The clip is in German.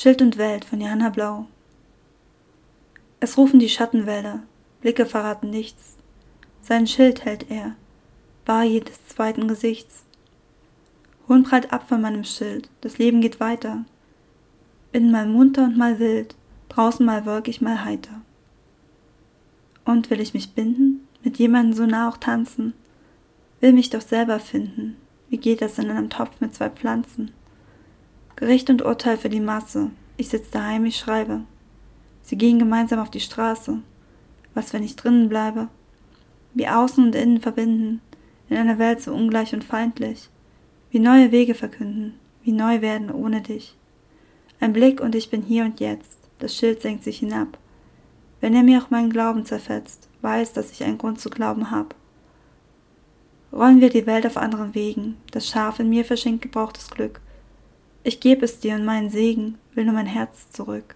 Schild und Welt von Johanna Blau. Es rufen die Schattenwälder, Blicke verraten nichts. Sein Schild hält er, bar jedes zweiten Gesichts. Hohn prallt ab von meinem Schild, das Leben geht weiter. Bin mal munter und mal wild, draußen mal wolkig, mal heiter. Und will ich mich binden, mit jemandem so nah auch tanzen, will mich doch selber finden, wie geht das in einem Topf mit zwei Pflanzen? Gericht und Urteil für die Masse. Ich sitz daheim, ich schreibe. Sie gehen gemeinsam auf die Straße. Was, wenn ich drinnen bleibe? Wie außen und innen verbinden, in einer Welt so ungleich und feindlich. Wie neue Wege verkünden, wie neu werden ohne dich. Ein Blick und ich bin hier und jetzt. Das Schild senkt sich hinab. Wenn er mir auch meinen Glauben zerfetzt, weiß, dass ich einen Grund zu glauben hab. Rollen wir die Welt auf anderen Wegen, das Schaf in mir verschenkt gebrauchtes Glück. Ich geb es dir und meinen Segen, will nur mein Herz zurück.